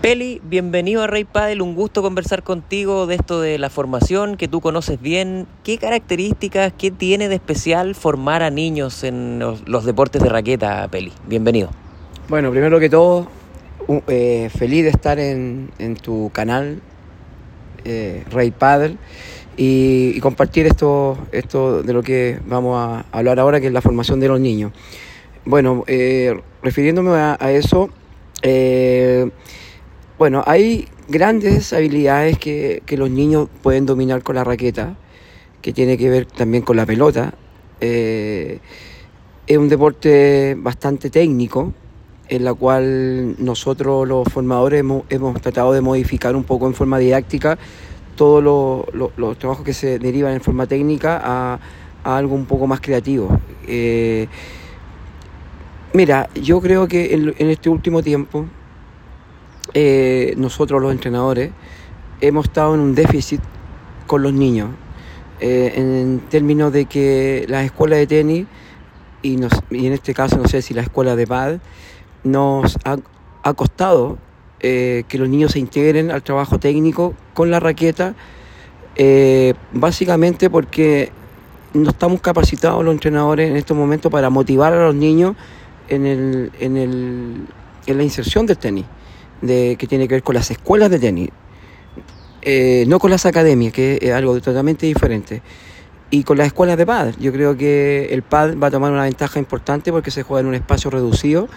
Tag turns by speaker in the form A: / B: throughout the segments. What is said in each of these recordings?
A: Peli, bienvenido a Rey Padel, un gusto conversar contigo de esto de la formación que tú conoces bien. ¿Qué características, qué tiene de especial formar a niños en los, deportes de raqueta, Peli? Bienvenido.
B: Bueno, primero que todo, eh, feliz de estar en, tu canal, eh, Rey Padel, y, compartir esto, esto de lo que vamos a hablar ahora, que es la formación de los niños. Bueno, eh, refiriéndome a, eso, bueno, hay grandes habilidades que, los niños pueden dominar con la raqueta, que tiene que ver también con la pelota. Eh, es un deporte bastante técnico, en la cual nosotros los formadores hemos, tratado de modificar un poco en forma didáctica todos los trabajos que se derivan en forma técnica a, algo un poco más creativo. Eh, mira, yo creo que en este último tiempo eh, nosotros los entrenadores hemos estado en un déficit con los niños, eh, en términos de que las escuelas de tenis, y, en este caso no sé si la escuela de PAD, nos ha, costado eh, que los niños se integren al trabajo técnico con la raqueta, básicamente porque no estamos capacitados los entrenadores en estos momentos para motivar a los niños en, el, en, el, en la inserción del tenis de, que tiene que ver con las escuelas de tenis, eh, no con las academias, que es algo totalmente diferente. Y con las escuelas de pad, yo creo que el pad va a tomar una ventaja importante porque se juega en un espacio reducido,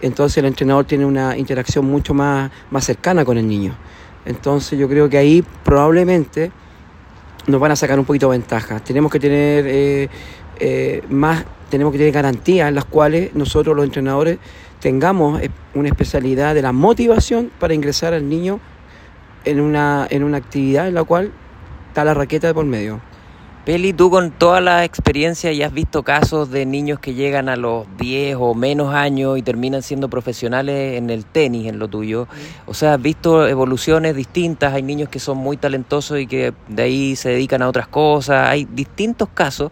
B: entonces el entrenador tiene una interacción mucho más, más cercana con el niño. Entonces yo creo que ahí probablemente nos van a sacar un poquito de ventaja. Tenemos que tener eh, eh, más, tenemos que tener garantías en las cuales nosotros los entrenadores tengamos eh, una especialidad de la motivación para ingresar al niño en una, en una actividad en la cual está la raqueta de por medio.
A: Peli, tú con toda la experiencia y has visto casos de niños que llegan a los 10 o menos años y terminan siendo profesionales en el tenis, en lo tuyo. O sea, has visto evoluciones distintas, hay niños que son muy talentosos y que de ahí se dedican a otras cosas, hay distintos casos,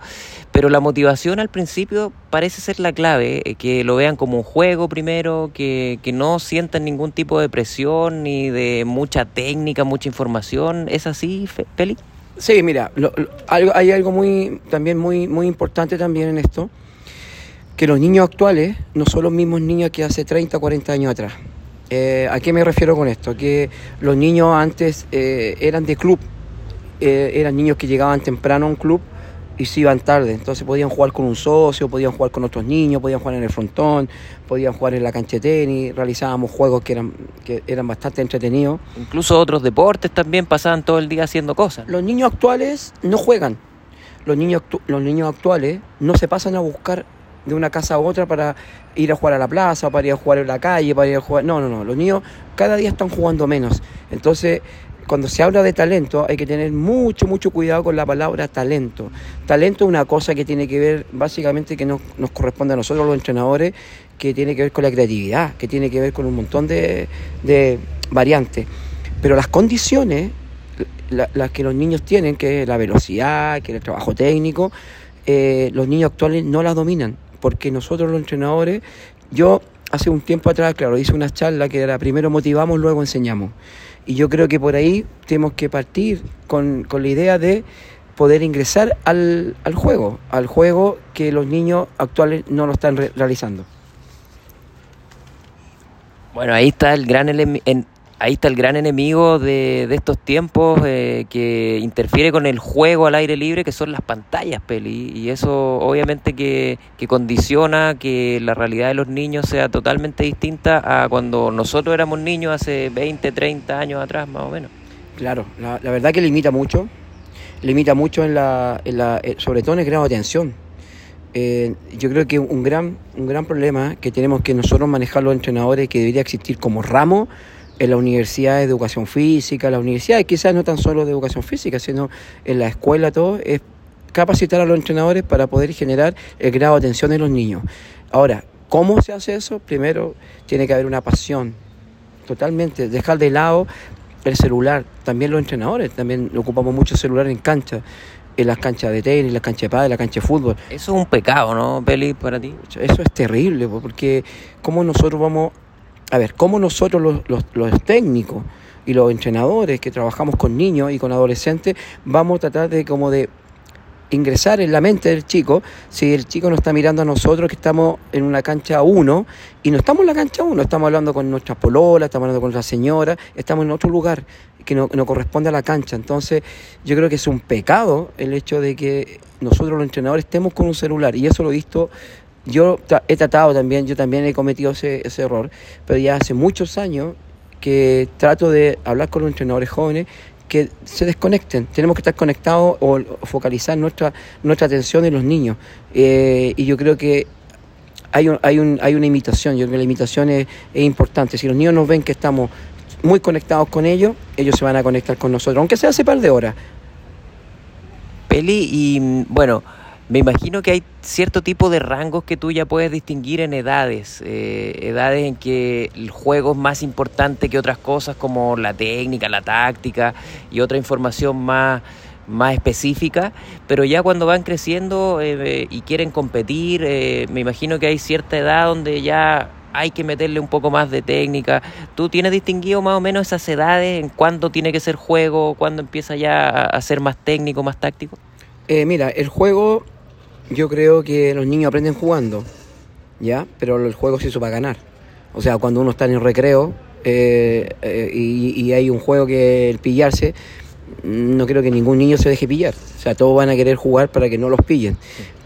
A: pero la motivación al principio parece ser la clave, eh, que lo vean como un juego primero, que, que no sientan ningún tipo de presión ni de mucha técnica, mucha información. ¿Es así, Peli?
B: Sí, mira, hay algo muy, también muy, muy importante también en esto, que los niños actuales no son los mismos niños que hace 30 o 40 años atrás. Eh, ¿A qué me refiero con esto? Que los niños antes eh, eran de club, eh, eran niños que llegaban temprano a un club y se iban tarde. Entonces podían jugar con un socio, podían jugar con otros niños, podían jugar en el frontón, podían jugar en la cancha de tenis, realizábamos juegos que eran, que eran bastante entretenidos.
A: Incluso otros deportes también pasaban todo el día haciendo cosas.
B: Los niños actuales no juegan. Los niños, los niños actuales no se pasan a buscar de una casa a otra para ir a jugar a la plaza, para ir a jugar en la calle, para ir a jugar... No, no, no. Los niños cada día están jugando menos. Entonces cuando se habla de talento hay que tener mucho, mucho cuidado con la palabra talento. Talento es una cosa que tiene que ver básicamente que nos, nos corresponde a nosotros los entrenadores, que tiene que ver con la creatividad, que tiene que ver con un montón de, variantes. Pero las condiciones, las que los niños tienen, que es la velocidad, que es el trabajo técnico, eh, los niños actuales no las dominan, porque nosotros los entrenadores, yo hace un tiempo atrás, claro, hice una charla que era primero motivamos, luego enseñamos. Y yo creo que por ahí tenemos que partir con, la idea de poder ingresar al, al, juego, al juego que los niños actuales no lo están realizando.
A: Bueno, ahí está el gran ahí está el gran enemigo de, de estos tiempos eh, que interfiere con el juego al aire libre, que son las pantallas, Peli. Y eso obviamente que, que, condiciona que la realidad de los niños sea totalmente distinta a cuando nosotros éramos niños hace 20, 30 años atrás, más o menos.
B: Claro, la, la verdad que limita mucho, limita mucho en la, en la eh, sobre todo en el grado de atención. Eh, yo creo que un gran, un gran problema que tenemos que nosotros manejar los entrenadores, que debería existir como ramo en la universidad de educación física, la universidad quizás no tan solo de educación física, sino en la escuela todo, es capacitar a los entrenadores para poder generar el grado de atención de los niños. Ahora, ¿cómo se hace eso? Primero, tiene que haber una pasión, totalmente, dejar de lado el celular, también los entrenadores, también ocupamos mucho celular en cancha, en las canchas de tenis, en las canchas de pádel, en la cancha de fútbol.
A: Eso es un pecado, ¿no, Peli, para ti?
B: Eso es terrible, porque ¿cómo nosotros vamos a ver, cómo nosotros los, los, los técnicos y los entrenadores que trabajamos con niños y con adolescentes vamos a tratar de como de ingresar en la mente del chico si el chico nos está mirando a nosotros que estamos en una cancha 1 y no estamos en la cancha 1, estamos hablando con nuestras pololas, estamos hablando con nuestra señora, estamos en otro lugar que no, no, corresponde a la cancha. Entonces yo creo que es un pecado el hecho de que nosotros los entrenadores estemos con un celular y eso lo he visto, yo he tratado también, yo también he cometido ese, ese error, pero ya hace muchos años que trato de hablar con los entrenadores jóvenes que se desconecten. Tenemos que estar conectados o focalizar nuestra, nuestra atención en los niños. Eh, y yo creo que hay, un, hay, un, hay una imitación, yo creo que la imitación es, es, importante. Si los niños nos ven que estamos muy conectados con ellos, ellos se van a conectar con nosotros, aunque sea hace par de horas.
A: Peli, y bueno, me imagino que hay cierto tipo de rangos que tú ya puedes distinguir en edades, eh, edades en que el juego es más importante que otras cosas como la técnica, la táctica y otra información más, más específica, pero ya cuando van creciendo eh, y quieren competir, eh, me imagino que hay cierta edad donde ya hay que meterle un poco más de técnica. ¿Tú tienes distinguido más o menos esas edades en cuándo tiene que ser juego, cuándo empieza ya a ser más técnico, más táctico?
B: mira, el juego yo creo que los niños aprenden jugando, ¿ya? Pero el juego se hizo para ganar. O sea, cuando uno está en el recreo eh, eh, y, hay un juego que el pillarse, no creo que ningún niño se deje pillar. O sea, todos van a querer jugar para que no los pillen.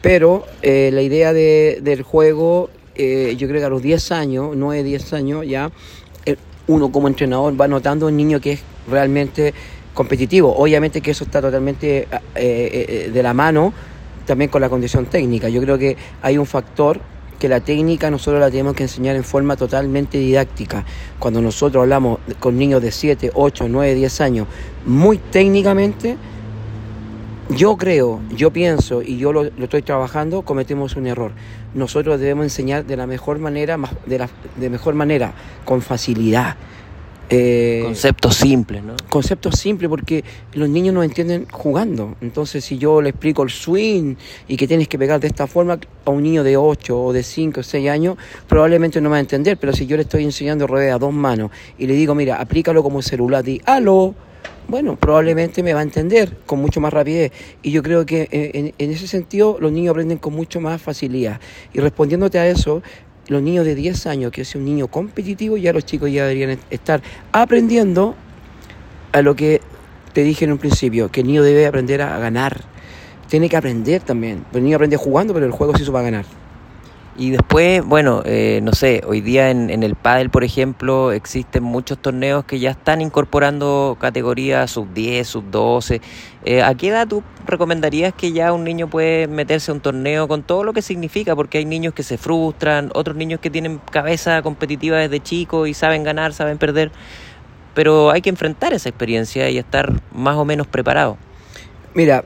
B: Pero eh, la idea de, del juego, yo creo que a los 10 años, 9, 10 años ya, uno como entrenador va notando un niño que es realmente competitivo. Obviamente que eso está totalmente de la mano también con la condición técnica. Yo creo que hay un factor que la técnica nosotros la tenemos que enseñar en forma totalmente didáctica. Cuando nosotros hablamos con niños de 7, 8, 9, 10 años, muy técnicamente, yo creo, yo pienso y yo lo, estoy trabajando, cometemos un error. Nosotros debemos enseñar de la mejor manera, de la de mejor manera, con facilidad.
A: Eh, conceptos simples, ¿no?
B: Conceptos simples porque los niños no entienden jugando. Entonces, si yo le explico el swing y que tienes que pegar de esta forma a un niño de 8 o de 5 o 6 años, probablemente no va a entender. Pero si yo le estoy enseñando rueda a dos manos y le digo, mira, aplícalo como celular, di, aló, bueno, probablemente me va a entender con mucho más rapidez. Y yo creo que eh, en, en, ese sentido los niños aprenden con mucho más facilidad. Y respondiéndote a eso, los niños de 10 años, que es un niño competitivo, ya los chicos ya deberían estar aprendiendo a lo que te dije en un principio, que el niño debe aprender a ganar. Tiene que aprender también. El niño aprende jugando, pero el juego se hizo para ganar.
A: Y después, bueno, eh, no sé, hoy día en, el pádel, por ejemplo, existen muchos torneos que ya están incorporando categorías sub 10, sub 12. Eh, ¿A qué edad tú recomendarías que ya un niño puede meterse a un torneo con todo lo que significa? Porque hay niños que se frustran, otros niños que tienen cabeza competitiva desde chico y saben ganar, saben perder. Pero hay que enfrentar esa experiencia y estar más o menos preparado.
B: Mira,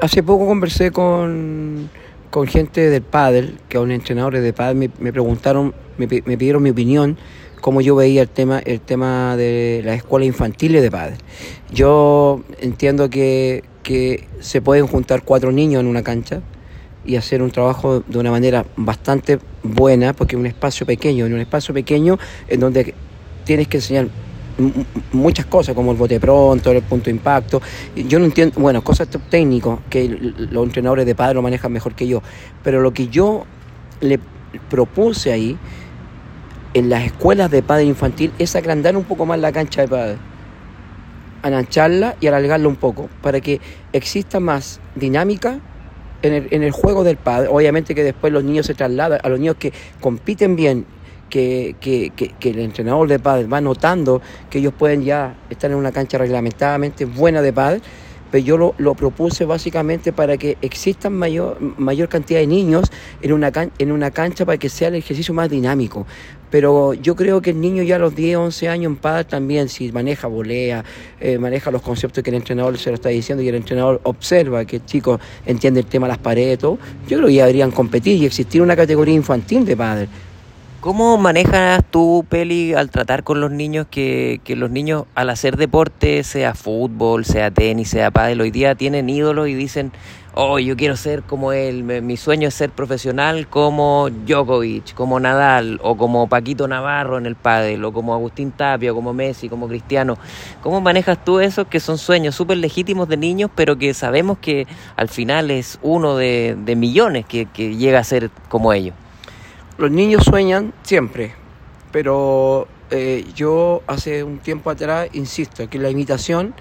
B: hace poco conversé con con gente del pádel, que son entrenadores de pádel, me, me preguntaron, me, me, pidieron mi opinión, cómo yo veía el tema, el tema de las escuelas infantiles de pádel. Yo entiendo que, que se pueden juntar cuatro niños en una cancha y hacer un trabajo de una manera bastante buena, porque es un espacio pequeño, en un espacio pequeño en donde tienes que enseñar muchas cosas como el bote pronto, el punto de impacto. Yo no entiendo, bueno, cosas técnicas que los entrenadores de padre lo manejan mejor que yo, pero lo que yo le propuse ahí en las escuelas de padre infantil es agrandar un poco más la cancha de padre, anancharla y alargarla un poco para que exista más dinámica en el, en el juego del padre. Obviamente que después los niños se trasladan a los niños que compiten bien que, que, que, que, el entrenador de pádel va notando que ellos pueden ya estar en una cancha reglamentadamente buena de pádel, pero yo lo, propuse básicamente para que existan mayor, mayor cantidad de niños en una, can, en una cancha para que sea el ejercicio más dinámico. Pero yo creo que el niño ya a los 10, 11 años en pádel también, si maneja volea, eh, maneja los conceptos que el entrenador se lo está diciendo y el entrenador observa que el chico entiende el tema de las paredes, todo, yo creo que ya deberían competir y existir una categoría infantil de pádel.
A: ¿Cómo manejas tú, Peli, al tratar con los niños que, que, los niños al hacer deporte, sea fútbol, sea tenis, sea pádel, hoy día tienen ídolos y dicen, oh, yo quiero ser como él, mi sueño es ser profesional como Djokovic, como Nadal, o como Paquito Navarro en el pádel, o como Agustín Tapia, como Messi, como Cristiano. ¿Cómo manejas tú eso que son sueños súper legítimos de niños, pero que sabemos que al final es uno de, millones que llega a ser como ellos?
B: Los niños sueñan siempre, pero eh, yo hace un tiempo atrás insisto que la imitación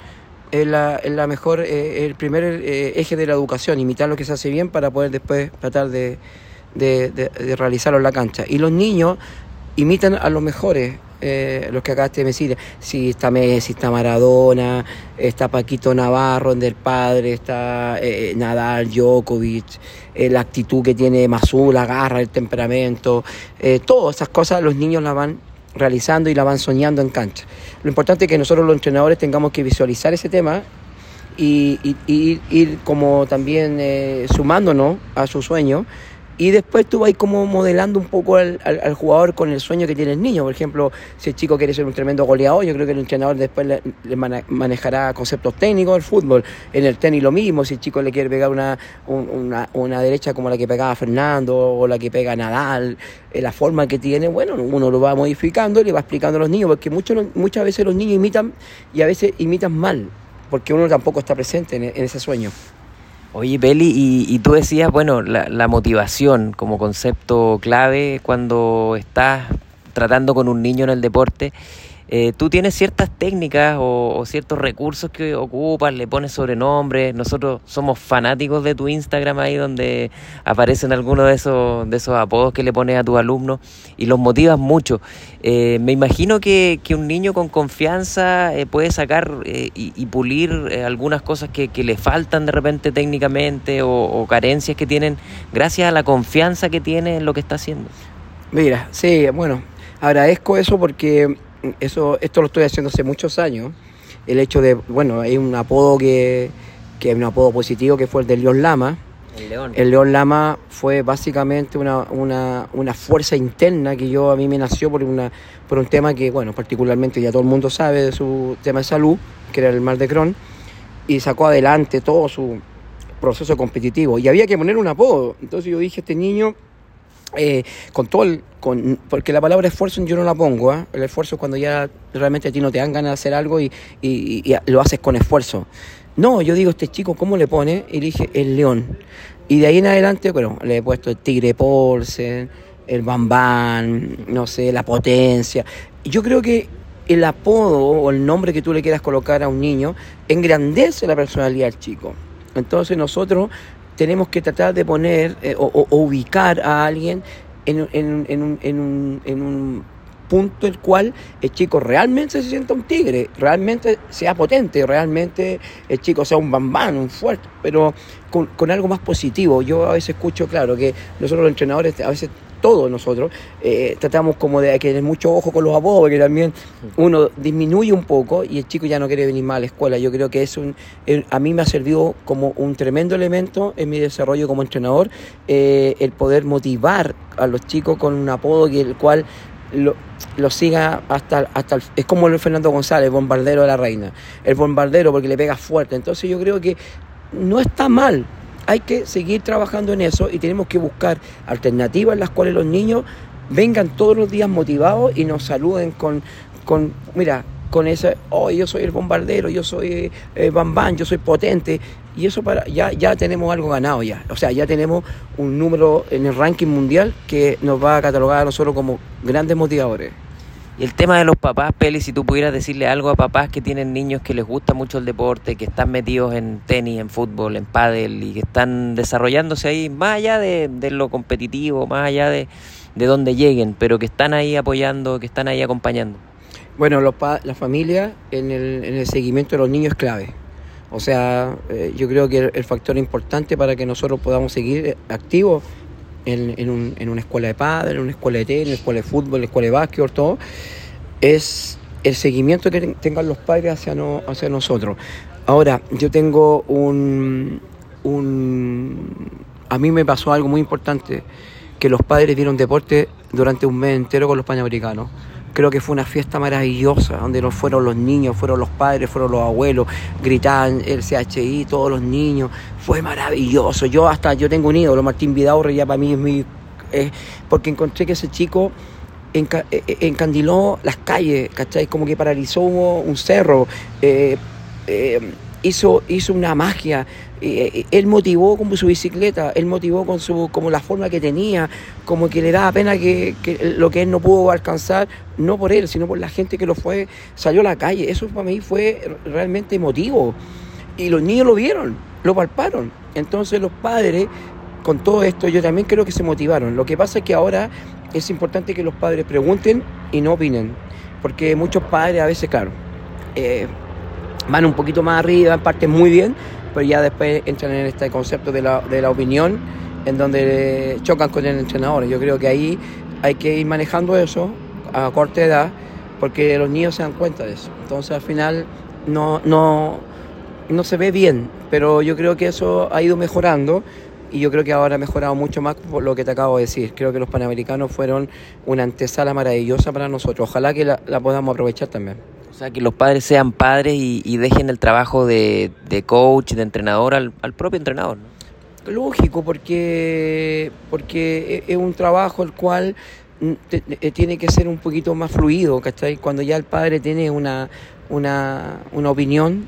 B: es la, es la mejor, eh, el primer eh, eje de la educación, imitar lo que se hace bien para poder después tratar de, realizarlo en la cancha. Y los niños imitan a los mejores, eh, los que acabaste de decir. Si está Messi, está Maradona, está Paquito Navarro, del padre, está Nadal, Djokovic, la actitud que tiene Mazú, la garra, el temperamento, todas esas cosas los niños la van realizando y la van soñando en cancha. Lo importante es que nosotros los entrenadores tengamos que visualizar ese tema y, ir como también eh, sumándonos a su sueño y después tú vas como modelando un poco al, jugador con el sueño que tiene el niño. Por ejemplo, si el chico quiere ser un tremendo goleador, yo creo que el entrenador después le, manejará conceptos técnicos del fútbol. En el tenis lo mismo, si el chico le quiere pegar una, una, una derecha como la que pegaba Fernando o la que pega Nadal, eh, la forma que tiene, bueno, uno lo va modificando y le va explicando a los niños, porque muchos, muchas veces los niños imitan y a veces imitan mal, porque uno tampoco está presente en ese sueño.
A: Oye, Peli, y, tú decías, bueno, la, la, motivación como concepto clave cuando estás tratando con un niño en el deporte. Eh, tú tienes ciertas técnicas o, ciertos recursos que ocupas, le pones sobrenombres. Nosotros somos fanáticos de tu Instagram ahí donde aparecen algunos de esos, de esos apodos que le pones a tus alumnos y los motivas mucho. Eh, me imagino que, que, un niño con confianza eh, puede sacar y, pulir algunas cosas que, que, le faltan de repente técnicamente o, o carencias que tienen gracias a la confianza que tiene en lo que está haciendo.
B: Mira, sí, bueno, agradezco eso porque eso, esto lo estoy haciendo hace muchos años. El hecho de, bueno, hay un apodo que, que es un apodo positivo que fue el de León Lama. El León. El León Lama fue básicamente una, una, una, fuerza interna que yo a mí me nació por, una, por un tema que, bueno, particularmente ya todo el mundo sabe de su tema de salud, que era el mal de Crohn, y sacó adelante todo su proceso competitivo. Y había que poner un apodo. Entonces yo dije, este niño eh, con todo el, con, porque la palabra esfuerzo yo no la pongo, ¿eh? el esfuerzo es cuando ya realmente a ti no te dan ganas de hacer algo y, lo haces con esfuerzo. No, yo digo, este chico, ¿cómo le pone? Y dije, el león. Y de ahí en adelante, bueno, le he puesto el tigre Polsen, el bambán, no sé, la potencia. Yo creo que el apodo o el nombre que tú le quieras colocar a un niño engrandece la personalidad del chico. Entonces nosotros tenemos que tratar de poner eh, o, ubicar a alguien en, un, en, un, punto el cual el chico realmente se sienta un tigre, realmente sea potente, realmente el chico sea un bambán, un fuerte, pero con algo más positivo. Yo a veces escucho, claro, que nosotros los entrenadores a veces todos nosotros, eh, tratamos como de tener mucho ojo con los apodos, porque también uno disminuye un poco y el chico ya no quiere venir más a la escuela. Yo creo que es un, a mí me ha servido como un tremendo elemento en mi desarrollo como entrenador, eh, el poder motivar a los chicos con un apodo que el cual lo, lo, siga hasta, hasta el, es como el Fernando González, bombardero de la reina, el bombardero porque le pega fuerte. Entonces yo creo que no está mal hay que seguir trabajando en eso y tenemos que buscar alternativas en las cuales los niños vengan todos los días motivados y nos saluden con, con mira, con ese, oh, yo soy el bombardero, yo soy eh, Bam yo soy potente, y eso para, ya, ya tenemos algo ganado ya, o sea, ya tenemos un número en el ranking mundial que nos va a catalogar a nosotros como grandes motivadores.
A: Y el tema de los papás, Peli, si tú pudieras decirle algo a papás que tienen niños que les gusta mucho el deporte, que están metidos en tenis, en fútbol, en pádel y que están desarrollándose ahí, más allá de, lo competitivo, más allá de, de donde lleguen, pero que están ahí apoyando, que están ahí acompañando.
B: Bueno, los la familia en el, en el seguimiento de los niños es clave. O sea, eh, yo creo que el, factor importante para que nosotros podamos seguir activos en, en, una escuela de padres, en una escuela de tenis, en una escuela de fútbol, en una escuela de básquet, todo, es el seguimiento que tengan los padres hacia, no, hacia nosotros. Ahora, yo tengo un, un... A mí me pasó algo muy importante, que los padres dieron deporte durante un mes entero con los panamericanos Creo que fue una fiesta maravillosa, donde no fueron los niños, fueron los padres, fueron los abuelos, gritaban el CHI, todos los niños. Fue maravilloso. Yo hasta, yo tengo un ídolo, Martín Vidaurre, ya para mí es mi... porque encontré que ese chico eh, eh, encandiló las calles, ¿cachai? Como que paralizó un cerro, eh, hizo, hizo una magia. Él motivó como su bicicleta, él motivó con su, como la forma que tenía, como que le daba pena que, lo que él no pudo alcanzar, no por él, sino por la gente que lo fue, salió a la calle. Eso para mí fue realmente emotivo. Y los niños lo vieron, lo palparon. Entonces los padres, con todo esto, yo también creo que se motivaron. Lo que pasa es que ahora es importante que los padres pregunten y no opinen, porque muchos padres a veces, claro, eh, van un poquito más arriba, parten muy bien, pero ya después entran en este concepto de la, de la opinión, en donde chocan con el entrenador. Yo creo que ahí hay que ir manejando eso a corta edad, porque los niños se dan cuenta de eso. Entonces al final no, no, no se ve bien, pero yo creo que eso ha ido mejorando y yo creo que ahora ha mejorado mucho más por lo que te acabo de decir. Creo que los Panamericanos fueron una antesala maravillosa para nosotros. Ojalá que la, podamos aprovechar también.
A: O sea, que los padres sean padres y, dejen el trabajo de, de, coach, de entrenador al, propio entrenador.
B: Lógico, porque, porque es un trabajo el cual mm, eh, tiene que ser un poquito más fluido, ¿cachai? Cuando ya el padre tiene una, una, una opinión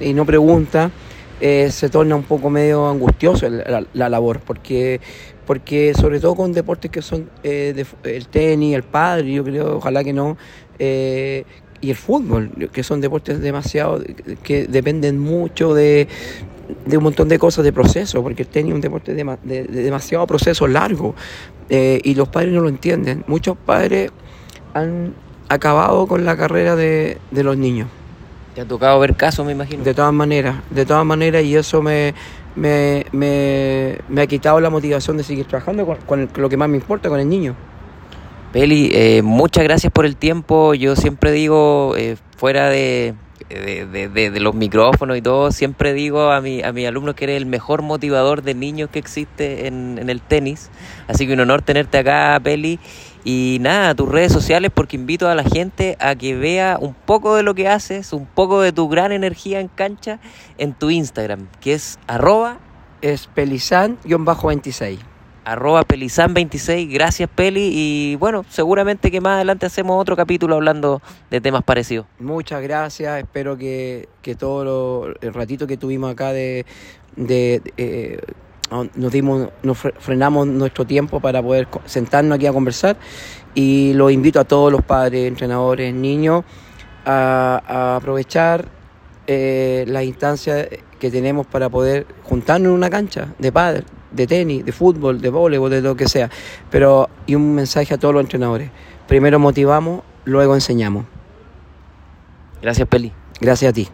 B: y no pregunta, eh, se torna un poco medio angustioso la, labor, porque, porque sobre todo con deportes que son eh, el tenis, el padre, yo creo, ojalá que no, eh, y el fútbol, que son deportes demasiado, que dependen mucho de, un montón de cosas de proceso, porque el tenis es un deporte de, demasiado proceso largo, y los padres no lo entienden. Muchos padres han acabado con la carrera de los niños.
A: Te ha tocado ver casos, me imagino.
B: De todas maneras, de todas maneras, y eso me, me, me, ha quitado la motivación de seguir trabajando con, lo que más me importa, con el niño.
A: Peli, eh, muchas gracias por el tiempo. Yo siempre digo, eh, fuera de, de, los micrófonos y todo, siempre digo a, mi, a mis alumnos que eres el mejor motivador de niños que existe en, en el tenis. Así que un honor tenerte acá, Peli. Y nada, tus redes sociales porque invito a la gente a que vea un poco de lo que haces, un poco de tu gran energía en cancha en tu Instagram, que es arroba...
B: Es pelizan-26.
A: Arroba pelizan26, gracias Peli. Y bueno, seguramente que más adelante hacemos otro capítulo hablando de temas parecidos.
B: Muchas gracias, espero que, que todo el ratito que tuvimos acá de... de eh, nos dimos, nos frenamos nuestro tiempo para poder sentarnos aquí a conversar y lo invito a todos los padres, entrenadores, niños a, aprovechar eh, las instancias que tenemos para poder juntarnos en una cancha de padre, de tenis, de fútbol, de voleibol, de lo que sea. Pero y un mensaje a todos los entrenadores. Primero motivamos, luego enseñamos.
A: Gracias, Peli.
B: Gracias a ti.